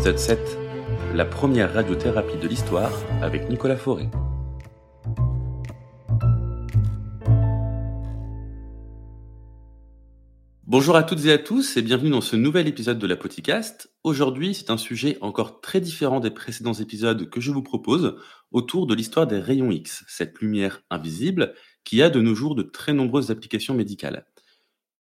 Épisode 7 La première radiothérapie de l'histoire avec Nicolas Fauré. Bonjour à toutes et à tous et bienvenue dans ce nouvel épisode de la Podcast. Aujourd'hui, c'est un sujet encore très différent des précédents épisodes que je vous propose autour de l'histoire des rayons X, cette lumière invisible qui a de nos jours de très nombreuses applications médicales.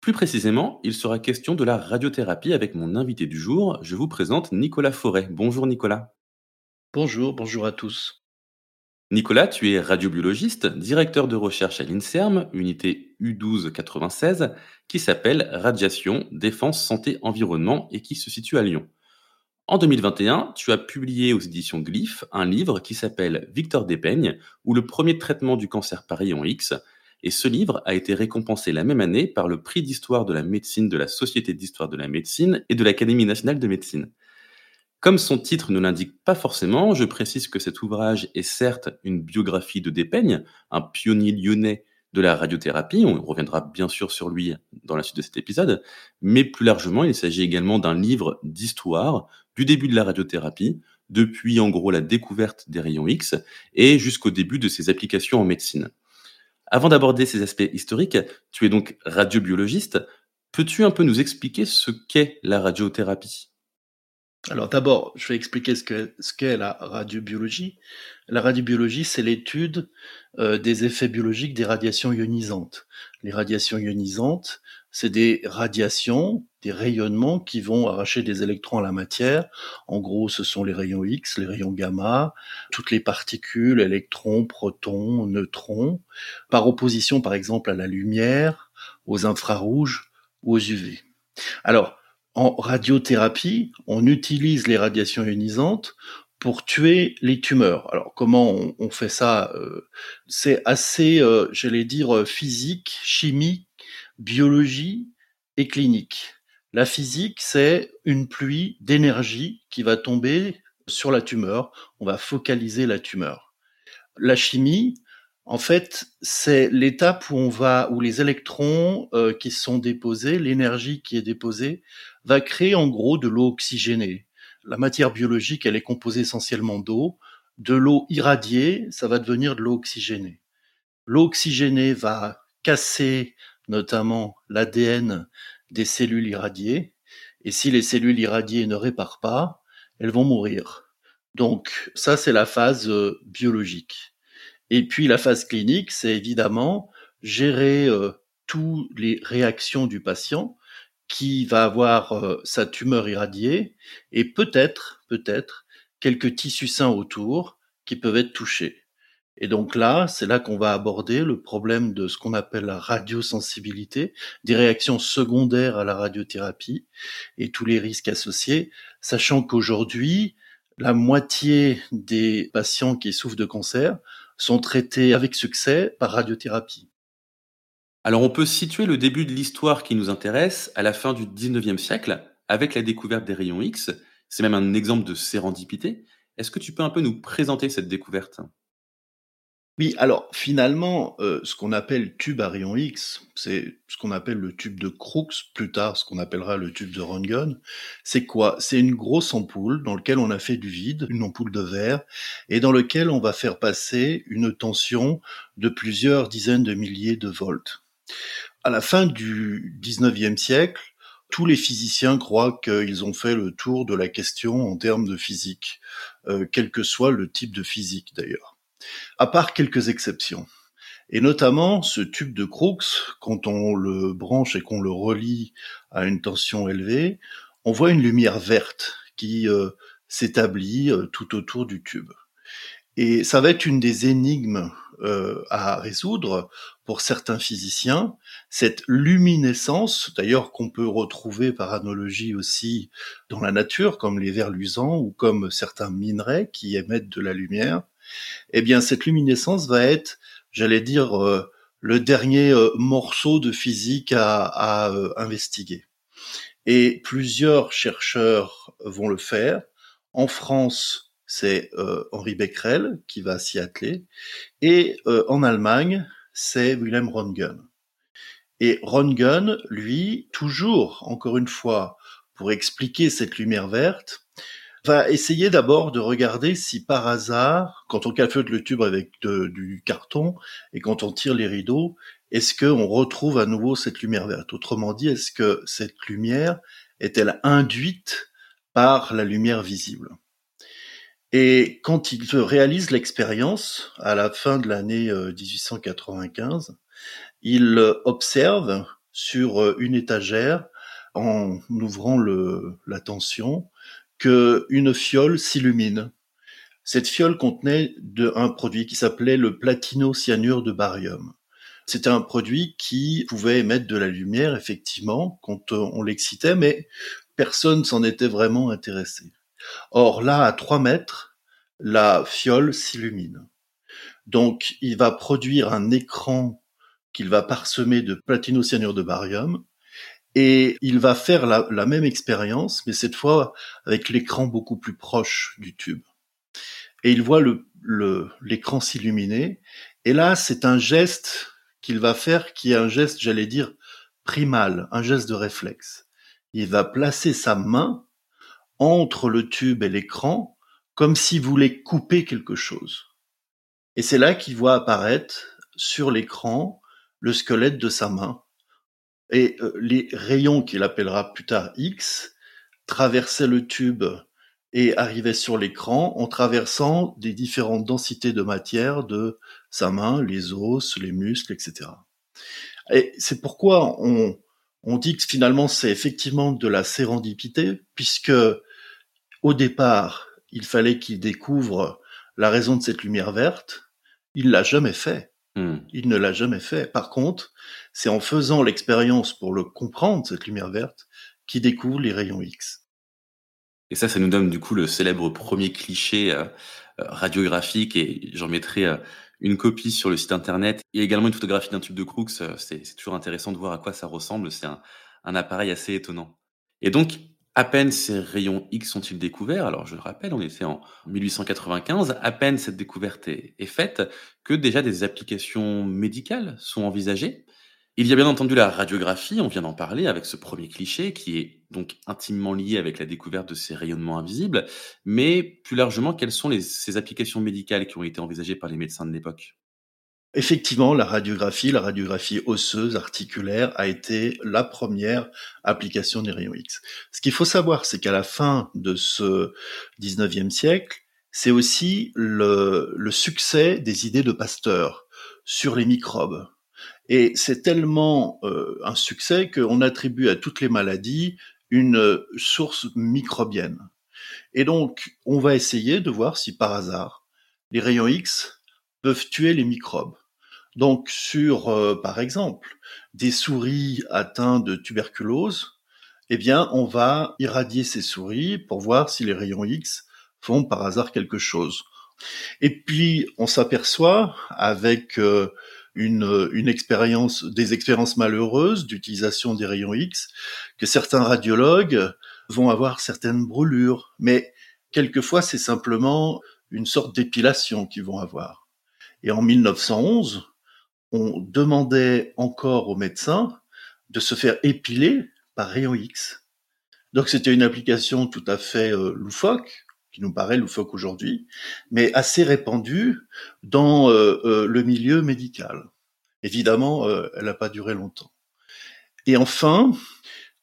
Plus précisément, il sera question de la radiothérapie avec mon invité du jour. Je vous présente Nicolas Forêt. Bonjour Nicolas. Bonjour, bonjour à tous. Nicolas, tu es radiobiologiste, directeur de recherche à l'INSERM, unité U1296, qui s'appelle Radiation, Défense, Santé, Environnement et qui se situe à Lyon. En 2021, tu as publié aux éditions Glyph un livre qui s'appelle Victor Despeigne, ou le premier traitement du cancer par rayon X, et ce livre a été récompensé la même année par le prix d'histoire de la médecine de la Société d'histoire de la médecine et de l'Académie nationale de médecine. Comme son titre ne l'indique pas forcément, je précise que cet ouvrage est certes une biographie de Despeigne, un pionnier lyonnais de la radiothérapie, on reviendra bien sûr sur lui dans la suite de cet épisode, mais plus largement, il s'agit également d'un livre d'histoire du début de la radiothérapie, depuis en gros la découverte des rayons X et jusqu'au début de ses applications en médecine. Avant d'aborder ces aspects historiques, tu es donc radiobiologiste. Peux-tu un peu nous expliquer ce qu'est la radiothérapie? Alors d'abord, je vais expliquer ce qu'est la radiobiologie. La radiobiologie, c'est l'étude euh, des effets biologiques des radiations ionisantes. Les radiations ionisantes, c'est des radiations, des rayonnements qui vont arracher des électrons à la matière. En gros, ce sont les rayons X, les rayons gamma, toutes les particules, électrons, protons, neutrons, par opposition par exemple à la lumière, aux infrarouges ou aux UV. Alors, en radiothérapie, on utilise les radiations ionisantes pour tuer les tumeurs. Alors comment on, fait ça euh, C'est assez, euh, j'allais dire, euh, physique, chimie, biologie et clinique. La physique, c'est une pluie d'énergie qui va tomber sur la tumeur. On va focaliser la tumeur. La chimie, en fait, c'est l'étape où on va, où les électrons qui sont déposés, l'énergie qui est déposée, va créer en gros de l'eau oxygénée. La matière biologique, elle est composée essentiellement d'eau. De l'eau irradiée, ça va devenir de l'eau oxygénée. L'eau oxygénée va casser notamment l'ADN des cellules irradiées. Et si les cellules irradiées ne réparent pas, elles vont mourir. Donc ça, c'est la phase euh, biologique. Et puis la phase clinique, c'est évidemment gérer euh, toutes les réactions du patient, qui va avoir euh, sa tumeur irradiée et peut-être, peut-être, quelques tissus sains autour qui peuvent être touchés. Et donc là, c'est là qu'on va aborder le problème de ce qu'on appelle la radiosensibilité, des réactions secondaires à la radiothérapie et tous les risques associés, sachant qu'aujourd'hui, la moitié des patients qui souffrent de cancer sont traités avec succès par radiothérapie. Alors on peut situer le début de l'histoire qui nous intéresse à la fin du 19e siècle, avec la découverte des rayons X. C'est même un exemple de sérendipité. Est-ce que tu peux un peu nous présenter cette découverte? Oui, alors finalement, euh, ce qu'on appelle tube à rayon X, c'est ce qu'on appelle le tube de Crookes, plus tard ce qu'on appellera le tube de Röntgen. C'est quoi? C'est une grosse ampoule dans laquelle on a fait du vide, une ampoule de verre, et dans lequel on va faire passer une tension de plusieurs dizaines de milliers de volts. À la fin du 19e siècle, tous les physiciens croient qu'ils ont fait le tour de la question en termes de physique, euh, quel que soit le type de physique d'ailleurs. À part quelques exceptions. Et notamment ce tube de Crookes, quand on le branche et qu'on le relie à une tension élevée, on voit une lumière verte qui euh, s'établit euh, tout autour du tube. Et ça va être une des énigmes euh, à résoudre pour certains physiciens cette luminescence, d'ailleurs qu'on peut retrouver par analogie aussi dans la nature, comme les vers luisants ou comme certains minerais qui émettent de la lumière. Eh bien, cette luminescence va être, j'allais dire, euh, le dernier euh, morceau de physique à, à investiguer. Et plusieurs chercheurs vont le faire. En France, c'est euh, Henri Becquerel qui va s'y atteler. Et euh, en Allemagne, c'est Wilhelm Röntgen. Et Röntgen, lui, toujours, encore une fois, pour expliquer cette lumière verte, va essayer d'abord de regarder si par hasard, quand on calfeute le tube avec du carton et quand on tire les rideaux, est-ce qu'on retrouve à nouveau cette lumière verte? Autrement dit, est-ce que cette lumière est-elle induite par la lumière visible? Et quand il réalise l'expérience, à la fin de l'année 1895, euh, il observe sur euh, une étagère, en ouvrant le, la tension, que une fiole s'illumine. Cette fiole contenait un produit qui s'appelait le platinocyanure de barium. C'était un produit qui pouvait émettre de la lumière, effectivement, quand on l'excitait, mais personne s'en était vraiment intéressé. Or là, à 3 mètres, la fiole s'illumine. Donc, il va produire un écran qu'il va parsemer de platinocyanure de barium, et il va faire la, même expérience, mais cette fois avec l'écran beaucoup plus proche du tube. Et il voit l'écran le, s'illuminer, et là, c'est un geste qu'il va faire qui est un geste, j'allais dire, primal, un geste de réflexe. Il va placer sa main entre le tube et l'écran, comme s'il voulait couper quelque chose. Et c'est là qu'il voit apparaître sur l'écran le squelette de sa main. Et euh, les rayons qu'il appellera plus tard X traversaient le tube et arrivaient sur l'écran en traversant des différentes densités de matière de sa main, les os, les muscles, etc. Et c'est pourquoi on, on dit que finalement c'est effectivement de la sérendipité, puisque au départ, il fallait qu'il découvre la raison de cette lumière verte. Il l'a jamais fait. Hmm. Il ne l'a jamais fait. Par contre, c'est en faisant l'expérience pour le comprendre, cette lumière verte, qu'il découvre les rayons X. Et ça, ça nous donne du coup le célèbre premier cliché euh, euh, radiographique, et j'en mettrai euh, une copie sur le site internet, et également une photographie d'un tube de Crookes. c'est toujours intéressant de voir à quoi ça ressemble. C'est un, un appareil assez étonnant. Et donc, à peine ces rayons X sont-ils découverts, alors je le rappelle, on était en 1895, à peine cette découverte est, faite, que déjà des applications médicales sont envisagées. Il y a bien entendu la radiographie, on vient d'en parler avec ce premier cliché qui est donc intimement lié avec la découverte de ces rayonnements invisibles, mais plus largement, quelles sont ces applications médicales qui ont été envisagées par les médecins de l'époque? Effectivement, la radiographie, la radiographie osseuse, articulaire, a été la première application des rayons X. Ce qu'il faut savoir, c'est qu'à la fin de ce 19e siècle, c'est aussi le, succès des idées de Pasteur sur les microbes. Et c'est tellement euh, un succès qu'on attribue à toutes les maladies une source microbienne. Et donc, on va essayer de voir si par hasard, les rayons X peuvent tuer les microbes. Donc sur, euh, par exemple, des souris atteintes de tuberculose, eh bien, on va irradier ces souris pour voir si les rayons X font par hasard quelque chose. Et puis, on s'aperçoit avec euh, une, une expérience, des expériences malheureuses d'utilisation des rayons X, que certains radiologues vont avoir certaines brûlures, mais quelquefois c'est simplement une sorte d'épilation qu'ils vont avoir. Et en 1911, on demandait encore aux médecins de se faire épiler par rayon X. Donc c'était une application tout à fait euh, loufoque, qui nous paraît loufoque aujourd'hui, mais assez répandue dans euh, euh, le milieu médical. Évidemment, elle n'a pas duré longtemps. Et enfin,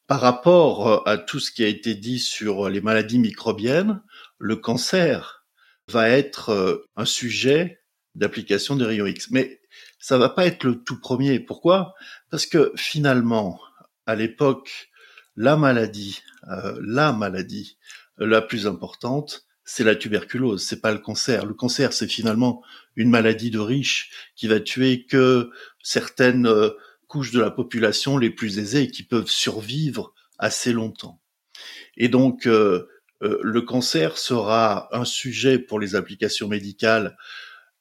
par rapport à tout ce qui a été dit sur les maladies microbiennes, le cancer va être un sujet d'application des rayons X. Mais ça va pas être le tout premier. Pourquoi? Parce que finalement, à l'époque, la maladie, euh, la maladie la plus importante, c'est la tuberculose, c'est pas le cancer. Le cancer, c'est finalement une maladie de riches qui va tuer que certaines euh, couches de la population les plus aisées qui peuvent survivre assez longtemps. Et donc, euh, euh, le cancer sera un sujet pour les applications médicales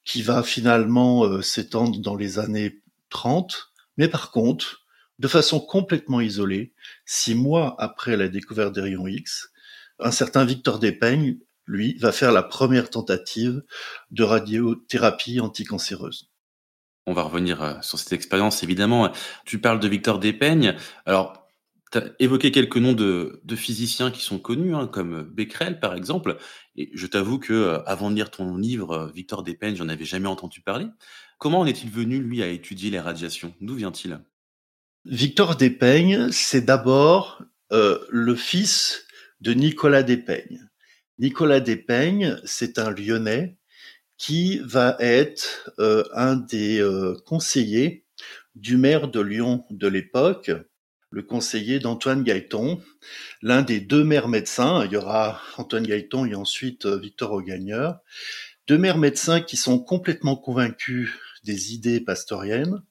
qui va finalement s'étendre dans les années 30. Mais par contre, de façon complètement isolée, six mois après la découverte des rayons X, un certain Victor Despeignes, lui, va faire la première tentative de radiothérapie anticancéreuse. On va revenir euh, sur cette expérience, évidemment. Tu parles de Victor Despeignes. Alors, tu as évoqué quelques noms de, physiciens qui sont connus, hein, comme Becquerel, par exemple. Et je t'avoue que euh, avant de lire ton livre, euh, Victor Despeignes, j'en avais jamais entendu parler. Comment en est-il venu, lui, à étudier les radiations? D'où vient-il? Victor Despeignes, c'est d'abord le fils de Nicolas Despeignes. Nicolas Despeignes, c'est un Lyonnais qui va être euh, un des euh, conseillers du maire de Lyon de l'époque, le conseiller d'Antoine Gaëton, l'un des deux maires médecins. Il y aura Antoine Gaëton et ensuite euh, Victor Augagneur. Deux maires médecins qui sont complètement convaincus des idées pastoriennes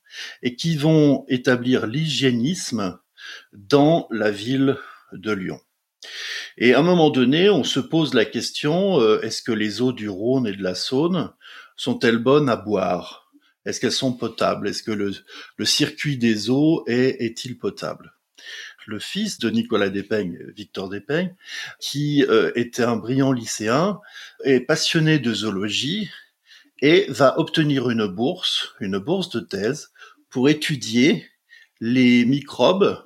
et qui vont établir l'hygiénisme dans la ville de Lyon. Et à un moment donné, on se pose la question, euh, est-ce que les eaux du Rhône et de la Saône sont-elles bonnes à boire? Est-ce qu'elles sont potables? Est-ce que le, circuit des eaux est, est-il potable? Le fils de Nicolas Despeignes, Victor Despeignes, qui euh, était un brillant lycéen, est passionné de zoologie et va obtenir une bourse, une bourse de thèse, pour étudier les microbes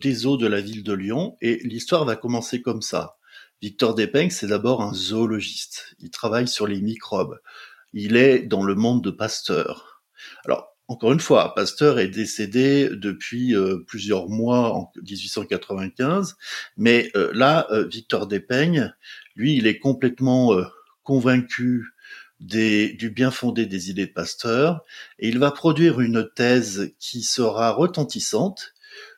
des eaux de la ville de Lyon et l'histoire va commencer comme ça. Victor Despeignes, c'est d'abord un zoologiste. Il travaille sur les microbes. Il est dans le monde de Pasteur. Alors, encore une fois, Pasteur est décédé depuis euh, plusieurs mois en 1895, mais euh, là, euh, Victor Despeignes, lui, il est complètement convaincu du bien fondé des idées de Pasteur, et il va produire une thèse qui sera retentissante,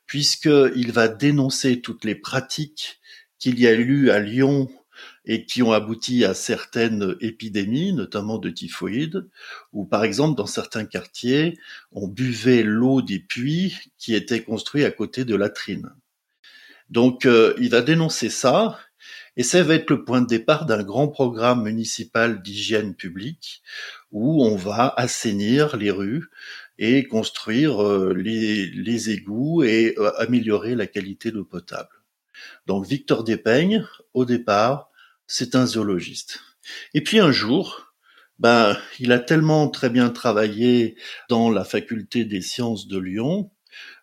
puisqu'il va dénoncer toutes les pratiques qu'il y a eu à Lyon et qui ont abouti à certaines épidémies, notamment de typhoïde, où par exemple dans certains quartiers, on buvait l'eau des puits qui étaient construits à côté de latrines. Donc euh, il va dénoncer ça, et ça va être le point de départ d'un grand programme municipal d'hygiène publique où on va assainir les rues et construire euh, les, égouts et euh, améliorer la qualité d'eau potable. Donc Victor Despeignes, au départ, c'est un zoologiste. Et puis un jour, ben, il a tellement très bien travaillé dans la faculté des sciences de Lyon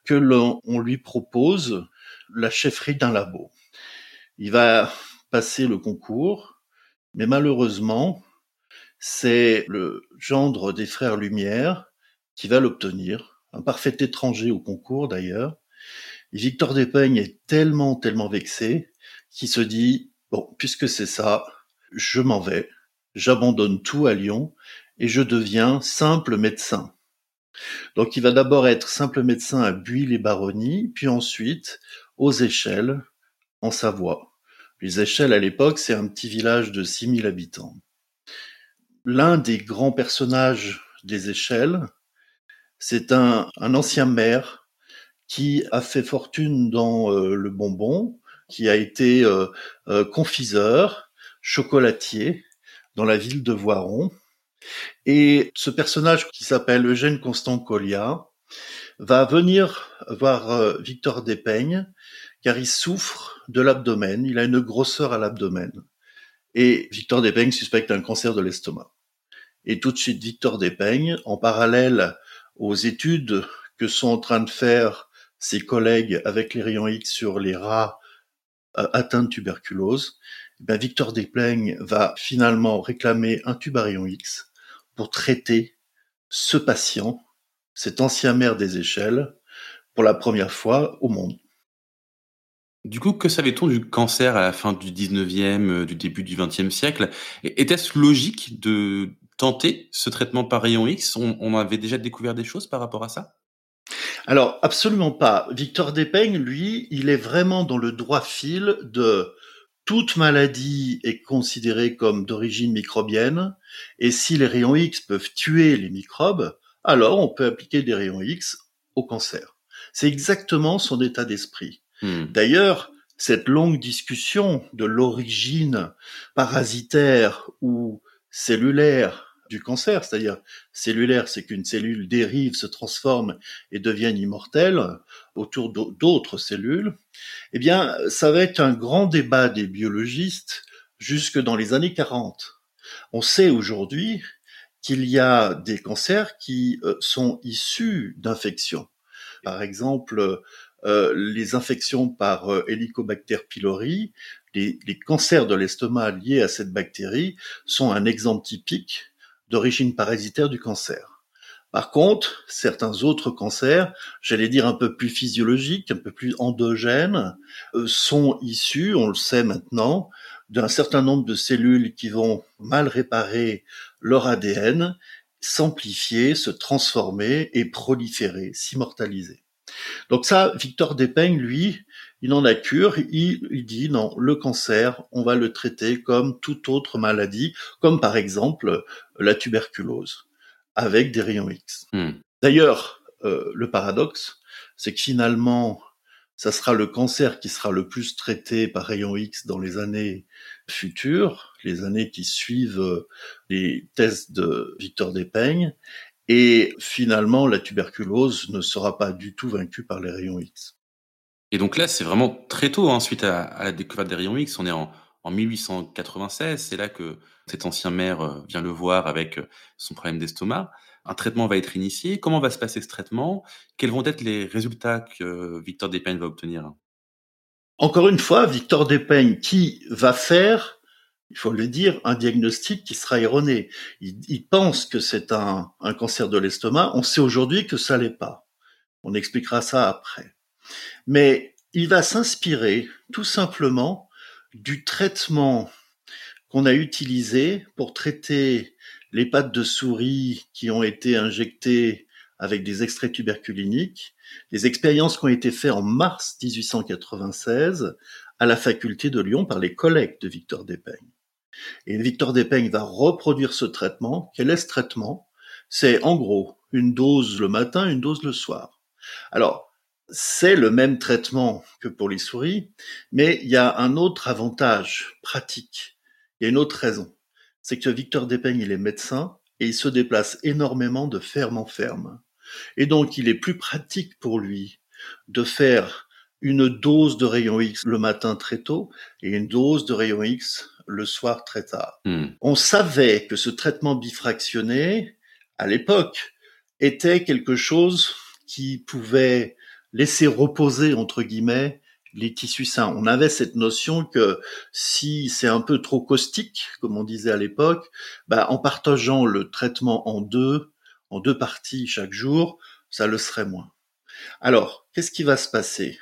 que l'on lui propose la chefferie d'un labo. Il va passer le concours, mais malheureusement, c'est le gendre des frères Lumière qui va l'obtenir, un parfait étranger au concours d'ailleurs. Victor Despeignes est tellement, tellement vexé qu'il se dit, bon, puisque c'est ça, je m'en vais, j'abandonne tout à Lyon et je deviens simple médecin. Donc il va d'abord être simple médecin à Buis-les-Baronnies, puis ensuite aux Échelles, en Savoie. Les Échelles à l'époque, c'est un petit village de 6000 habitants. L'un des grands personnages des Échelles, c'est un, ancien maire qui a fait fortune dans euh, le bonbon, qui a été euh, euh, confiseur, chocolatier dans la ville de Voiron. Et ce personnage qui s'appelle Eugène Constant Collia va venir voir Victor Despeignes car il souffre de l'abdomen, il a une grosseur à l'abdomen. Et Victor Despeignes suspecte un cancer de l'estomac. Et tout de suite, Victor Despeignes, en parallèle aux études que sont en train de faire ses collègues avec les rayons X sur les rats euh, atteints de tuberculose, eh ben Victor Despeignes va finalement réclamer un tube à rayons X pour traiter ce patient, cet ancien maire des échelles, pour la première fois au monde. Du coup, que savait-on du cancer à la fin du 19e, euh, du début du 20e siècle? Était-ce logique de tenter ce traitement par rayon X? On, avait déjà découvert des choses par rapport à ça? Alors, absolument pas. Victor Despeignes, lui, il est vraiment dans le droit fil de toute maladie est considérée comme d'origine microbienne, et si les rayons X peuvent tuer les microbes, alors on peut appliquer des rayons X au cancer. C'est exactement son état d'esprit. Hmm. D'ailleurs, cette longue discussion de l'origine parasitaire ou cellulaire du cancer, c'est-à-dire cellulaire, c'est qu'une cellule dérive, se transforme et devient immortelle autour d'autres cellules, eh bien, ça va être un grand débat des biologistes jusque dans les années 40. On sait aujourd'hui qu'il y a des cancers qui euh, sont issus d'infections. Par exemple, euh, les infections par euh, Helicobacter pylori, les, les cancers de l'estomac liés à cette bactérie sont un exemple typique d'origine parasitaire du cancer. Par contre, certains autres cancers, j'allais dire un peu plus physiologiques, un peu plus endogènes, euh, sont issus, on le sait maintenant, d'un certain nombre de cellules qui vont mal réparer leur ADN, s'amplifier, se transformer et proliférer, s'immortaliser. Donc ça, Victor Despeigne, lui, il en a cure, il, il, dit non, le cancer, on va le traiter comme toute autre maladie, comme par exemple la tuberculose, avec des rayons X. Hmm. D'ailleurs, euh, le paradoxe, c'est que finalement, ça sera le cancer qui sera le plus traité par rayons X dans les années futures, les années qui suivent euh, les tests de Victor Despeigne, et finalement, la tuberculose ne sera pas du tout vaincue par les rayons X. Et donc là, c'est vraiment très tôt, hein, suite à, la découverte des rayons X. On est en, 1896, c'est là que cet ancien maire euh, vient le voir avec euh, son problème d'estomac. Un traitement va être initié. Comment va se passer ce traitement? Quels vont être les résultats que Victor Despeigne va obtenir? Encore une fois, Victor Despeigne qui va faire il faut le dire, un diagnostic qui sera erroné. Il, pense que c'est un, cancer de l'estomac. On sait aujourd'hui que ça l'est pas. On expliquera ça après. Mais il va s'inspirer tout simplement du traitement qu'on a utilisé pour traiter les pattes de souris qui ont été injectées avec des extraits tuberculiniques, les expériences qui ont été faites en mars 1896 à la faculté de Lyon par les collègues de Victor Despeigne. Et Victor Despeigne va reproduire ce traitement. Quel est ce traitement? C'est en gros une dose le matin, une dose le soir. Alors, c'est le même traitement que pour les souris, mais il y a un autre avantage pratique. Il y a une autre raison. C'est que Victor Despeigne, il est médecin et il se déplace énormément de ferme en ferme. Et donc, il est plus pratique pour lui de faire une dose de rayon X le matin très tôt et une dose de rayon X le soir très tard. Hmm. On savait que ce traitement bifractionné, à l'époque, était quelque chose qui pouvait laisser reposer, entre guillemets, les tissus sains. On avait cette notion que si c'est un peu trop caustique, comme on disait à l'époque, bah, en partageant le traitement en deux, en deux parties chaque jour, ça le serait moins. Alors, qu'est-ce qui va se passer?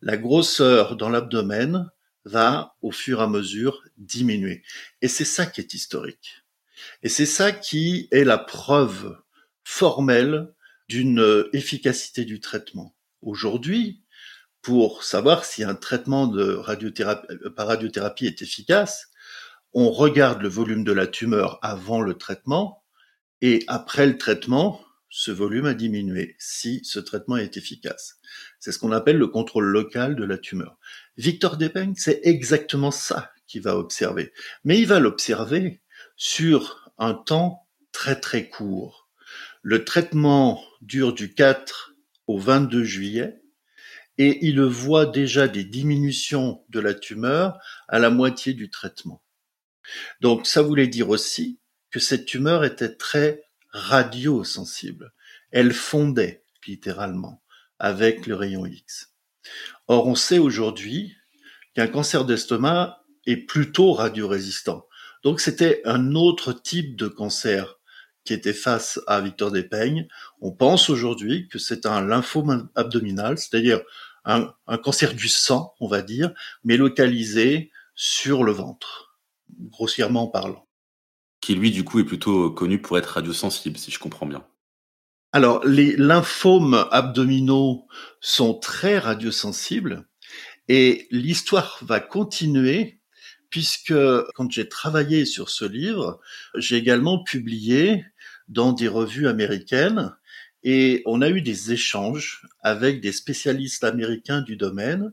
La grosseur dans l'abdomen va au fur et à mesure diminuer. Et c'est ça qui est historique. Et c'est ça qui est la preuve formelle d'une efficacité du traitement. Aujourd'hui, pour savoir si un traitement euh, par radiothérapie est efficace, on regarde le volume de la tumeur avant le traitement et après le traitement, ce volume a diminué si ce traitement est efficace. C'est ce qu'on appelle le contrôle local de la tumeur. Victor Despeigne, c'est exactement ça qu'il va observer. Mais il va l'observer sur un temps très très court. Le traitement dure du 4 au 22 juillet et il voit déjà des diminutions de la tumeur à la moitié du traitement. Donc ça voulait dire aussi que cette tumeur était très radiosensible. Elle fondait littéralement avec le rayon X. Or, on sait aujourd'hui qu'un cancer d'estomac est plutôt radiorésistant. Donc, c'était un autre type de cancer qui était face à Victor Despeigne. On pense aujourd'hui que c'est un lymphome abdominal, c'est-à-dire un, un, cancer du sang, on va dire, mais localisé sur le ventre, grossièrement parlant. Qui lui, du coup, est plutôt connu pour être radiosensible, si je comprends bien. Alors, les lymphomes abdominaux sont très radiosensibles et l'histoire va continuer puisque quand j'ai travaillé sur ce livre, j'ai également publié dans des revues américaines et on a eu des échanges avec des spécialistes américains du domaine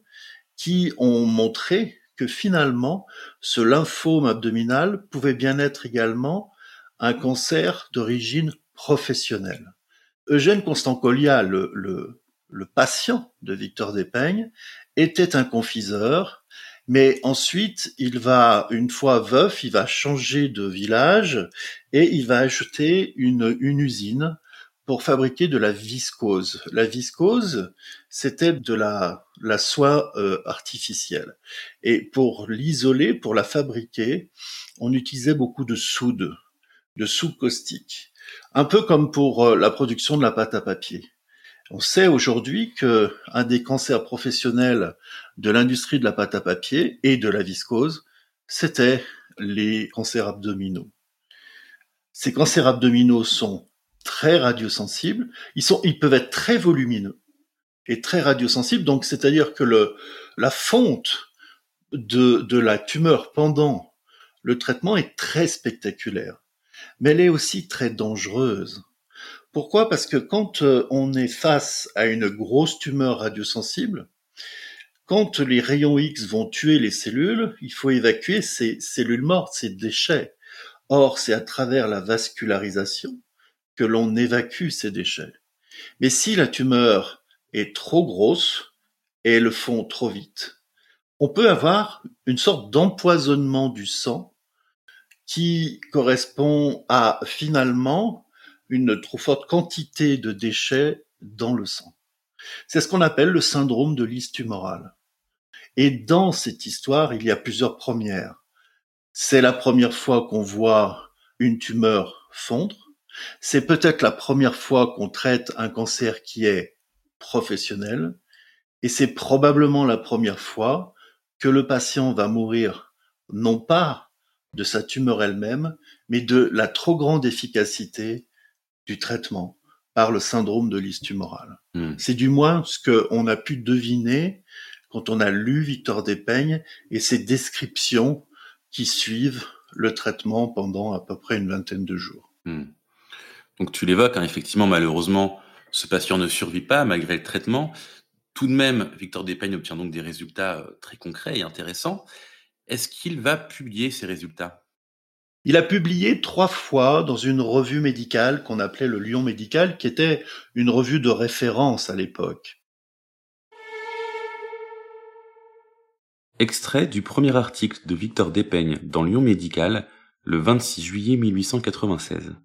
qui ont montré que finalement, ce lymphome abdominal pouvait bien être également un cancer d'origine professionnelle. Eugène Constant-Collia, le, le, le, patient de Victor Despeignes, était un confiseur, mais ensuite, il va, une fois veuf, il va changer de village et il va acheter une, une usine pour fabriquer de la viscose. La viscose, c'était de la, la soie euh, artificielle. Et pour l'isoler, pour la fabriquer, on utilisait beaucoup de soude, de soude caustique. Un peu comme pour euh, la production de la pâte à papier. On sait aujourd'hui que un des cancers professionnels de l'industrie de la pâte à papier et de la viscose, c'était les cancers abdominaux. Ces cancers abdominaux sont très radiosensibles. Ils sont, ils peuvent être très volumineux et très radiosensibles. Donc, c'est-à-dire que la fonte de la tumeur pendant le traitement est très spectaculaire, mais elle est aussi très dangereuse. Pourquoi? Parce que quand euh, on est face à une grosse tumeur radiosensible, quand les rayons X vont tuer les cellules, il faut évacuer ces cellules mortes, ces déchets. Or, c'est à travers la vascularisation que l'on évacue ces déchets. Mais si la tumeur est trop grosse et le fond trop vite, on peut avoir une sorte d'empoisonnement du sang qui correspond à finalement une trop forte quantité de déchets dans le sang. C'est ce qu'on appelle le syndrome de liste tumorale. Et dans cette histoire, il y a plusieurs premières. C'est la première fois qu'on voit une tumeur fondre. C'est peut-être la première fois qu'on traite un cancer qui est professionnel. Et c'est probablement la première fois que le patient va mourir non pas de sa tumeur elle-même, mais de la trop grande efficacité du traitement par le syndrome de liste tumorale. Hmm. C'est du moins ce qu'on a pu deviner quand on a lu Victor Despeignes et ses descriptions qui suivent le traitement pendant à peu près une vingtaine de jours. Hmm. Donc tu l'évoques, hein, effectivement, malheureusement, ce patient ne survit pas malgré le traitement. Tout de même, Victor Despeignes obtient donc des résultats euh, très concrets et intéressants. Est-ce qu'il va publier ces résultats? Il a publié trois fois dans une revue médicale qu'on appelait le Lyon médical, qui était une revue de référence à l'époque. Extrait du premier article de Victor Despeignes dans Lyon médical le 26 juillet 1896.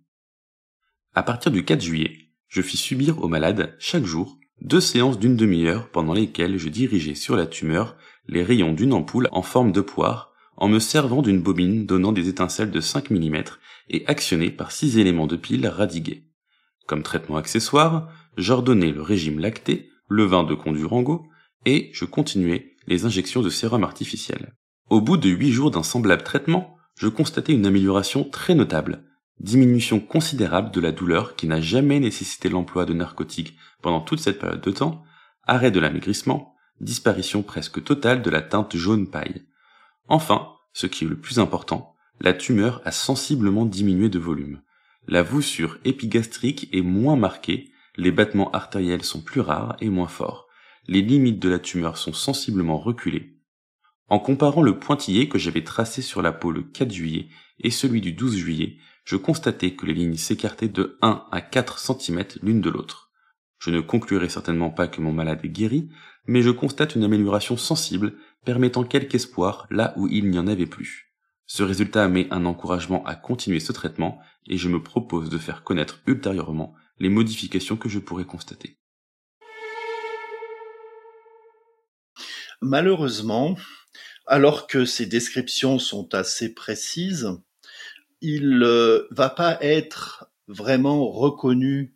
À partir du 4 juillet, je fis subir au malade, chaque jour, deux séances d'une demi-heure pendant lesquelles je dirigeais sur la tumeur les rayons d'une ampoule en forme de poire en me servant d'une bobine donnant des étincelles de 5 mm et actionnée par six éléments de pile radigués. Comme traitement accessoire, j'ordonnais le régime lacté, le vin de Condurango, et je continuais les injections de sérum artificiel. Au bout de huit jours d'un semblable traitement, je constatais une amélioration très notable, diminution considérable de la douleur qui n'a jamais nécessité l'emploi de narcotiques pendant toute cette période de temps, arrêt de l'amaigrissement, disparition presque totale de la teinte jaune paille. Enfin, ce qui est le plus important, la tumeur a sensiblement diminué de volume. La voussure épigastrique est moins marquée, les battements artériels sont plus rares et moins forts. Les limites de la tumeur sont sensiblement reculées. En comparant le pointillé que j'avais tracé sur la peau le 4 juillet et celui du 12 juillet, je constatai que les lignes s'écartaient de 1 à 4 cm l'une de l'autre. Je ne conclurai certainement pas que mon malade est guéri, mais je constate une amélioration sensible permettant quelque espoir là où il n'y en avait plus. Ce résultat met un encouragement à continuer ce traitement et je me propose de faire connaître ultérieurement les modifications que je pourrais constater. Malheureusement, alors que ces descriptions sont assez précises, il euh, va pas être vraiment reconnu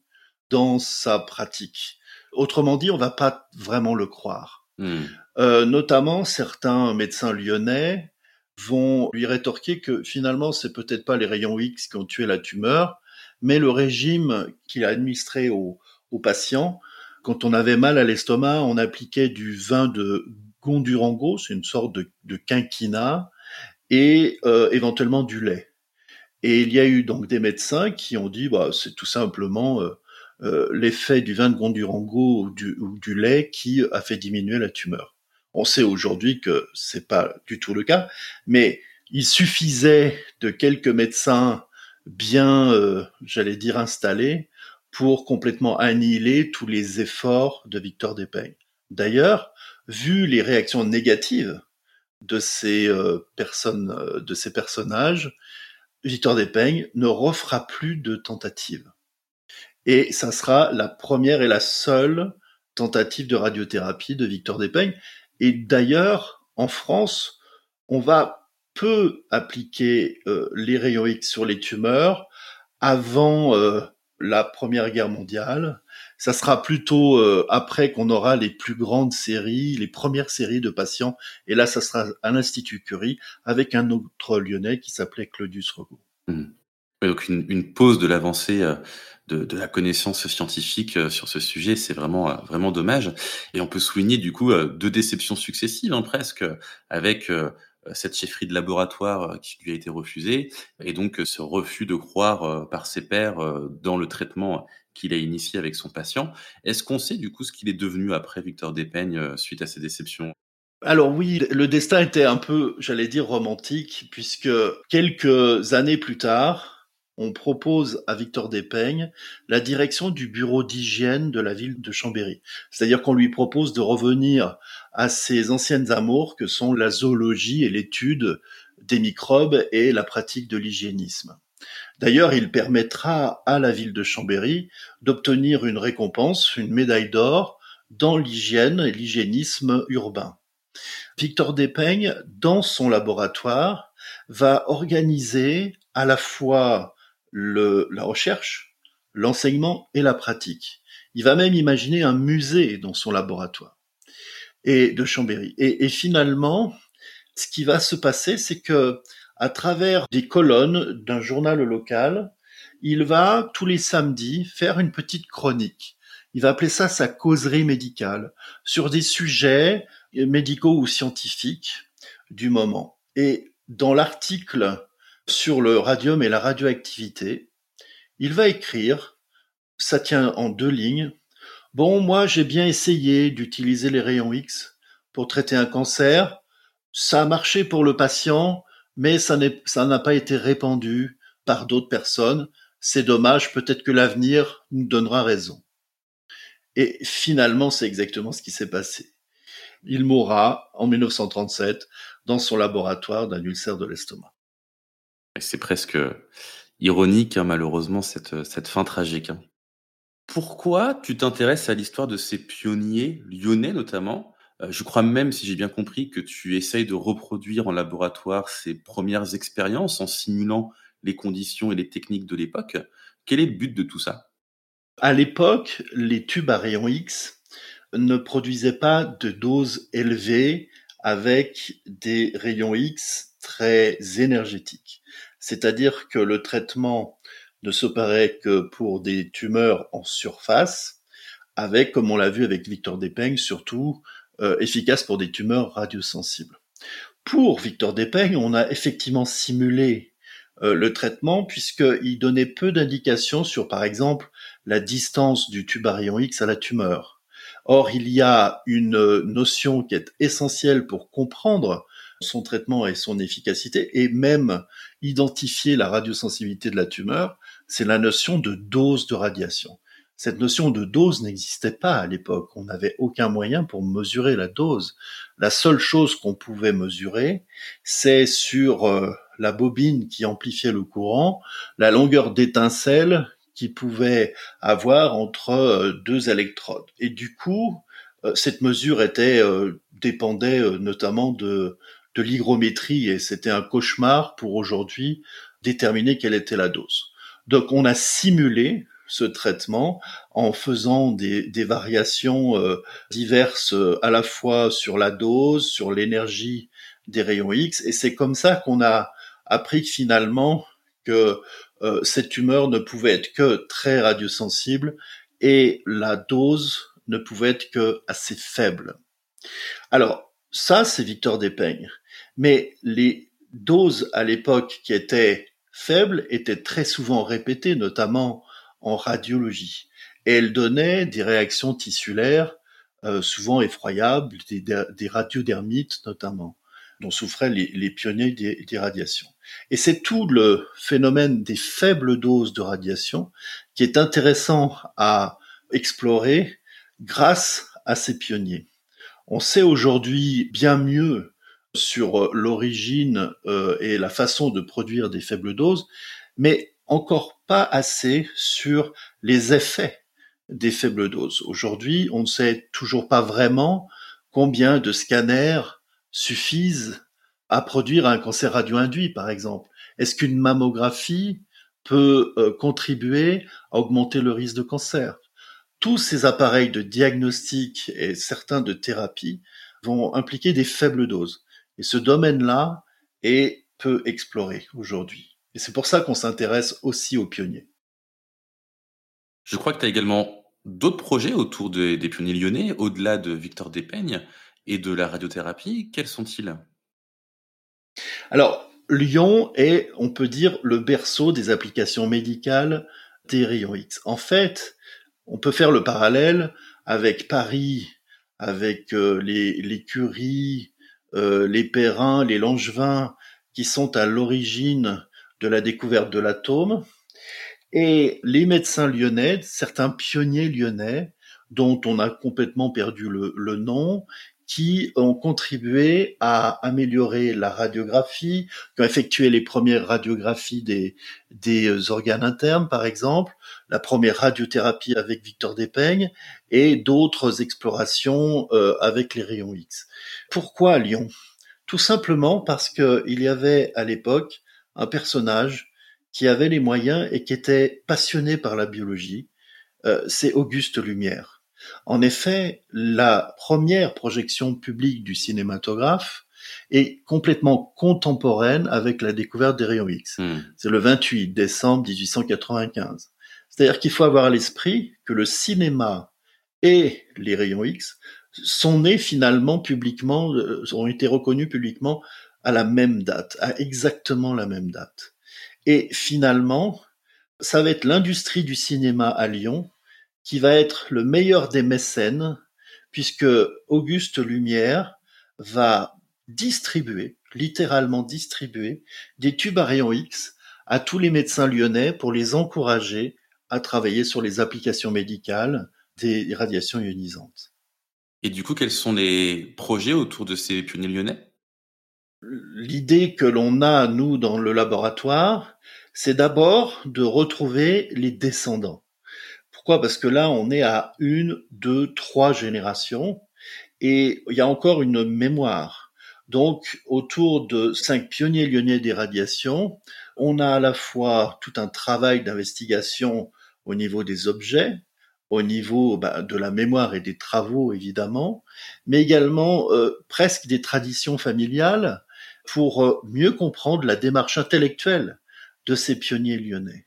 dans sa pratique. Autrement dit, on va pas vraiment le croire. Hmm. Euh, notamment, certains médecins lyonnais vont lui rétorquer que finalement, c'est peut-être pas les rayons X qui ont tué la tumeur, mais le régime qu'il a administré aux, patients. Quand on avait mal à l'estomac, on appliquait du vin de Gondurango, c'est une sorte de, de quinquina, et éventuellement du lait. Et il y a eu donc des médecins qui ont dit, bah, c'est tout simplement l'effet du vin de Gondurango ou du, lait qui a fait diminuer la tumeur. On sait aujourd'hui que c'est pas du tout le cas, mais il suffisait de quelques médecins bien, euh, j'allais dire, installés pour complètement annihiler tous les efforts de Victor Despeigne. D'ailleurs, vu les réactions négatives de ces euh, personnes, euh, de ces personnages, Victor Despeigne ne refera plus de tentatives. Et ça sera la première et la seule tentative de radiothérapie de Victor Despeigne. Et d'ailleurs, en France, on va peu appliquer euh, les rayons X sur les tumeurs avant euh, la Première Guerre mondiale. Ça sera plutôt euh, après qu'on aura les plus grandes séries, les premières séries de patients. Et là, ça sera à l'Institut Curie avec un autre lyonnais qui s'appelait Claudius Regaud. Mmh. Donc une, une, pause de l'avancée de, de, la connaissance scientifique sur ce sujet, c'est vraiment vraiment dommage. Et on peut souligner du coup deux déceptions successives hein, presque, avec euh, cette chefferie de laboratoire euh, qui lui a été refusée, et donc euh, ce refus de croire par ses pairs dans le traitement qu'il a initié avec son patient. Est-ce qu'on sait du coup ce qu'il est devenu après Victor Despeigne suite à ces déceptions? Alors oui, le destin était un peu, j'allais dire, romantique, puisque quelques années plus tard, on propose à Victor Despeigne la direction du bureau d'hygiène de la ville de Chambéry. C'est-à-dire qu'on lui propose de revenir à ses anciennes amours que sont la zoologie et l'étude des microbes et la pratique de l'hygiénisme. D'ailleurs, il permettra à la ville de Chambéry d'obtenir une récompense, une médaille d'or, dans l'hygiène et l'hygiénisme urbain. Victor Despeigne, dans son laboratoire, va organiser à la fois le, la recherche, l'enseignement et la pratique. Il va même imaginer un musée dans son laboratoire et de Chambéry. Et, et finalement, ce qui va se passer, c'est que à travers des colonnes d'un journal local, il va tous les samedis faire une petite chronique. Il va appeler ça sa causerie médicale sur des sujets médicaux ou scientifiques du moment. Et dans l'article sur le radium et la radioactivité, il va écrire, ça tient en deux lignes, Bon, moi j'ai bien essayé d'utiliser les rayons X pour traiter un cancer, ça a marché pour le patient, mais ça n'a pas été répandu par d'autres personnes. C'est dommage, peut-être que l'avenir nous donnera raison. Et finalement, c'est exactement ce qui s'est passé. Il mourra en 1937 dans son laboratoire d'un ulcère de l'estomac. C'est presque ironique, hein, malheureusement, cette, cette fin tragique. Hein. Pourquoi tu t'intéresses à l'histoire de ces pionniers lyonnais notamment? Euh, Je crois même, si j'ai bien compris, que tu essayes de reproduire en laboratoire ces premières expériences en simulant les conditions et les techniques de l'époque. Quel est le but de tout ça? À l'époque, les tubes à rayons X ne produisaient pas de doses élevées avec des rayons X très énergétiques. C'est-à-dire que le traitement ne s'opérait que pour des tumeurs en surface, avec, comme on l'a vu avec Victor Despeigne, surtout euh, efficace pour des tumeurs radiosensibles. Pour Victor Despeigne, on a effectivement simulé euh, le traitement puisqu'il donnait peu d'indications sur, par exemple, la distance du tube à rayon X à la tumeur. Or, il y a une notion qui est essentielle pour comprendre son traitement et son efficacité, et même identifier la radiosensibilité de la tumeur, c'est la notion de dose de radiation. Cette notion de dose n'existait pas à l'époque. On n'avait aucun moyen pour mesurer la dose. La seule chose qu'on pouvait mesurer, c'est sur euh, la bobine qui amplifiait le courant, la longueur d'étincelle qui pouvait avoir entre euh, deux électrodes. Et du coup, euh, cette mesure était dépendait notamment de de l'hygrométrie et c'était un cauchemar pour aujourd'hui déterminer quelle était la dose. Donc on a simulé ce traitement en faisant des, variations euh, diverses euh, à la fois sur la dose, sur l'énergie des rayons X, et c'est comme ça qu'on a appris finalement que euh, cette tumeur ne pouvait être que très radiosensible et la dose ne pouvait être que assez faible. Alors ça, c'est Victor Despeigne. Mais les doses à l'époque qui étaient faibles étaient très souvent répétées, notamment en radiologie. Et elles donnaient des réactions tissulaires euh, souvent effroyables, des, radiodermites notamment, dont souffraient les, pionniers des, des, radiations. Et c'est tout le phénomène des faibles doses de radiation qui est intéressant à explorer grâce à ces pionniers. On sait aujourd'hui bien mieux sur l'origine euh, et la façon de produire des faibles doses, mais encore pas assez sur les effets des faibles doses. Aujourd'hui, on ne sait toujours pas vraiment combien de scanners suffisent à produire un cancer radio-induit, par exemple. Est-ce qu'une mammographie peut euh, contribuer à augmenter le risque de cancer? Tous ces appareils de diagnostic et certains de thérapie vont impliquer des faibles doses. Et ce domaine-là est peu exploré aujourd'hui. Et c'est pour ça qu'on s'intéresse aussi aux pionniers. Je crois que tu as également d'autres projets autour des pionniers lyonnais, au-delà de Victor Despeignes et de la radiothérapie. Quels sont-ils? Alors, Lyon est, on peut dire, le berceau des applications médicales des rayons X. En fait, on peut faire le parallèle avec Paris, avec euh, les, Curies, euh, les Perrins, les Langevins, qui sont à l'origine de la découverte de l'atome. Et les médecins lyonnais, certains pionniers lyonnais, dont on a complètement perdu le, nom, qui ont contribué à améliorer la radiographie, qui ont effectué les premières radiographies des, des euh, organes internes, par exemple, la première radiothérapie avec Victor Despeignes et d'autres explorations euh, avec les rayons X. Pourquoi Lyon? Tout simplement parce qu'il y avait à l'époque un personnage qui avait les moyens et qui était passionné par la biologie, euh, c'est Auguste Lumière. En effet, la première projection publique du cinématographe est complètement contemporaine avec la découverte des rayons X. Hmm. C'est le 28 décembre 1895. C'est-à-dire qu'il faut avoir à l'esprit que le cinéma et les rayons X sont nés finalement publiquement, euh, ont été reconnus publiquement à la même date, à exactement la même date. Et finalement, ça va être l'industrie du cinéma à Lyon qui va être le meilleur des mécènes, puisque Auguste Lumière va distribuer, littéralement distribuer, des tubes à rayons X à tous les médecins lyonnais pour les encourager à travailler sur les applications médicales des radiations ionisantes. Et du coup, quels sont les projets autour de ces pionniers lyonnais? L'idée que l'on a, nous, dans le laboratoire, c'est d'abord de retrouver les descendants. Pourquoi? Parce que là, on est à une, deux, trois générations et il y a encore une mémoire. Donc, autour de cinq pionniers lyonnais des radiations, on a à la fois tout un travail d'investigation au niveau des objets, au niveau bah, de la mémoire et des travaux évidemment, mais également euh, presque des traditions familiales pour euh, mieux comprendre la démarche intellectuelle de ces pionniers lyonnais.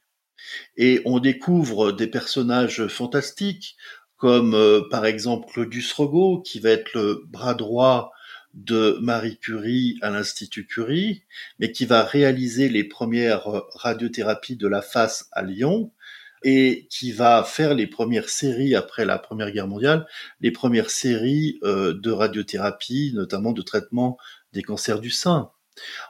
Et on découvre des personnages fantastiques, comme euh, par exemple Claudius Rogo, qui va être le bras droit de Marie Curie à l'Institut Curie, mais qui va réaliser les premières radiothérapies de la face à Lyon, et qui va faire les premières séries après la Première Guerre mondiale, les premières séries euh, de radiothérapie, notamment de traitement des cancers du sein.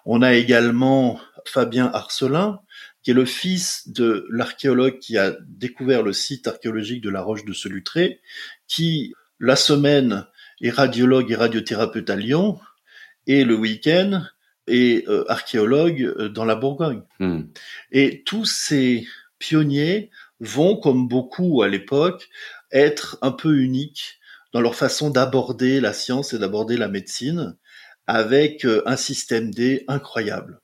On a également Fabien Arcelin, qui est le fils de l'archéologue qui a découvert le site archéologique de la Roche de Solutré, qui, la semaine, est radiologue et radiothérapeute à Lyon, et le week-end est euh, archéologue euh, dans la Bourgogne. Hmm. Et tous ces pionniers vont, comme beaucoup à l'époque, être un peu uniques dans leur façon d'aborder la science et d'aborder la médecine avec euh, un système D incroyable.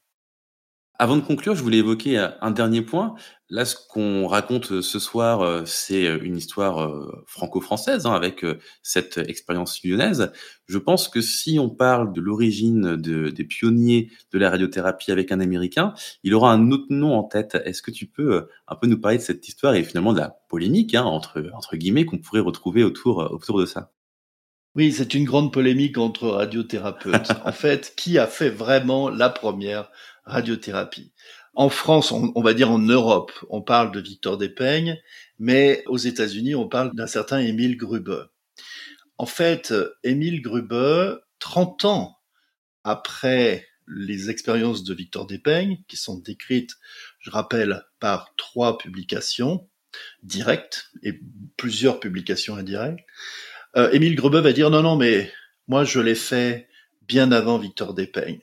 Avant de conclure, je voulais évoquer euh, un dernier point. Là, ce qu'on raconte euh, ce soir, c'est une histoire franco-française hein, avec cette expérience lyonnaise. Je pense que si on parle de l'origine des pionniers de la radiothérapie avec un Américain, il aura un autre nom en tête. Est-ce que tu peux un peu nous parler de cette histoire et finalement de la polémique, hein, entre, entre guillemets, qu'on pourrait retrouver autour, autour de ça? Oui, c'est une grande polémique entre radiothérapeutes. en fait, qui a fait vraiment la première radiothérapie En France, on, va dire en Europe, on parle de Victor Despeignes, mais aux États-Unis, on parle d'un certain Émile Gruber. En fait, Émile Gruber, 30 ans après les expériences de Victor Despeignes, qui sont décrites, je rappelle, par trois publications directes et plusieurs publications indirectes, euh, Émile Gruber va dire non, non, mais moi je l'ai fait bien avant Victor Despeignes,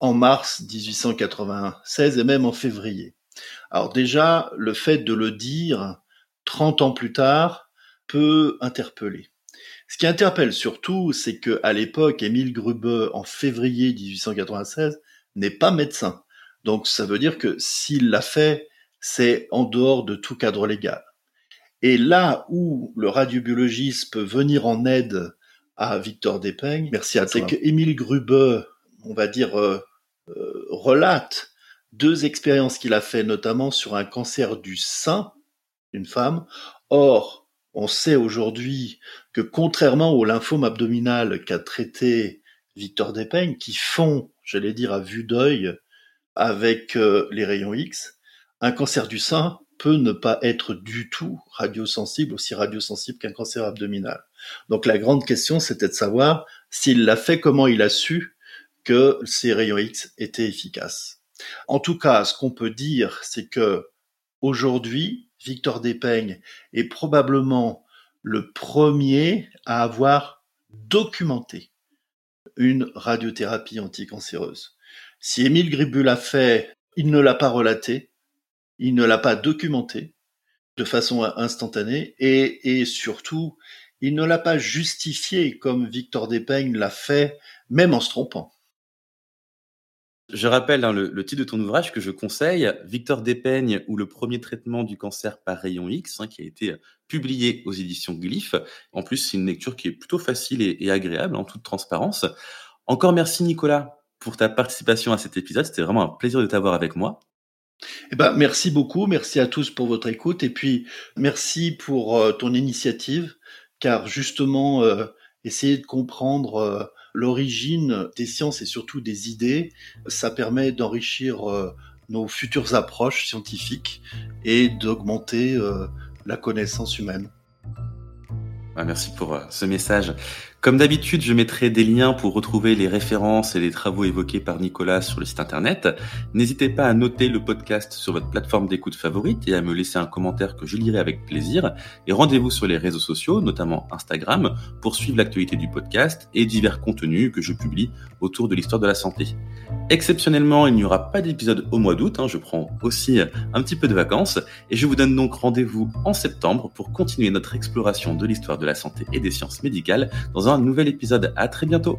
en mars 1896 et même en février. Alors déjà, le fait de le dire 30 ans plus tard peut interpeller. Ce qui interpelle surtout, c'est que à l'époque, Émile Grube, en février 1896, n'est pas médecin. Donc ça veut dire que s'il l'a fait, c'est en dehors de tout cadre légal. Et là où le radiobiologiste peut venir en aide à Victor Despeignes, merci à c'est que Émile Grube, on va dire, euh, relate deux expériences qu'il a fait, notamment sur un cancer du sein d'une femme. Or, on sait aujourd'hui que contrairement au lymphome abdominal qu'a traité Victor Despeignes, qui font, j'allais dire à vue d'œil, avec euh, les rayons X, un cancer du sein peut ne pas être du tout radiosensible, aussi radiosensible qu'un cancer abdominal. Donc la grande question, c'était de savoir s'il l'a fait, comment il a su que ces rayons X étaient efficaces. En tout cas, ce qu'on peut dire, c'est que aujourd'hui, Victor Despeignes est probablement le premier à avoir documenté une radiothérapie anticancéreuse. Si Émile Gribu l'a fait, il ne l'a pas relaté, il ne l'a pas documenté de façon instantanée et, et surtout, il ne l'a pas justifié comme Victor Despeignes l'a fait, même en se trompant. Je rappelle hein, le, titre de ton ouvrage que je conseille, Victor Despeignes ou le premier traitement du cancer par rayon X, hein, qui a été publié aux éditions Glyph. En plus, c'est une lecture qui est plutôt facile et, agréable, en toute transparence. Encore merci Nicolas pour ta participation à cet épisode. C'était vraiment un plaisir de t'avoir avec moi. Eh ben, merci beaucoup, merci à tous pour votre écoute et puis merci pour euh, ton initiative, car justement, euh, essayer de comprendre euh, l'origine des sciences et surtout des idées, ça permet d'enrichir euh, nos futures approches scientifiques et d'augmenter euh, la connaissance humaine. Ah, merci pour euh, ce message. Comme d'habitude, je mettrai des liens pour retrouver les références et les travaux évoqués par Nicolas sur le site internet. N'hésitez pas à noter le podcast sur votre plateforme d'écoute favorite et à me laisser un commentaire que je lirai avec plaisir. Et rendez-vous sur les réseaux sociaux, notamment Instagram, pour suivre l'actualité du podcast et divers contenus que je publie autour de l'histoire de la santé. Exceptionnellement, il n'y aura pas d'épisode au mois d'août, hein, je prends aussi un petit peu de vacances et je vous donne donc rendez-vous en septembre pour continuer notre exploration de l'histoire de la santé et des sciences médicales dans un nouvel épisode. À très bientôt.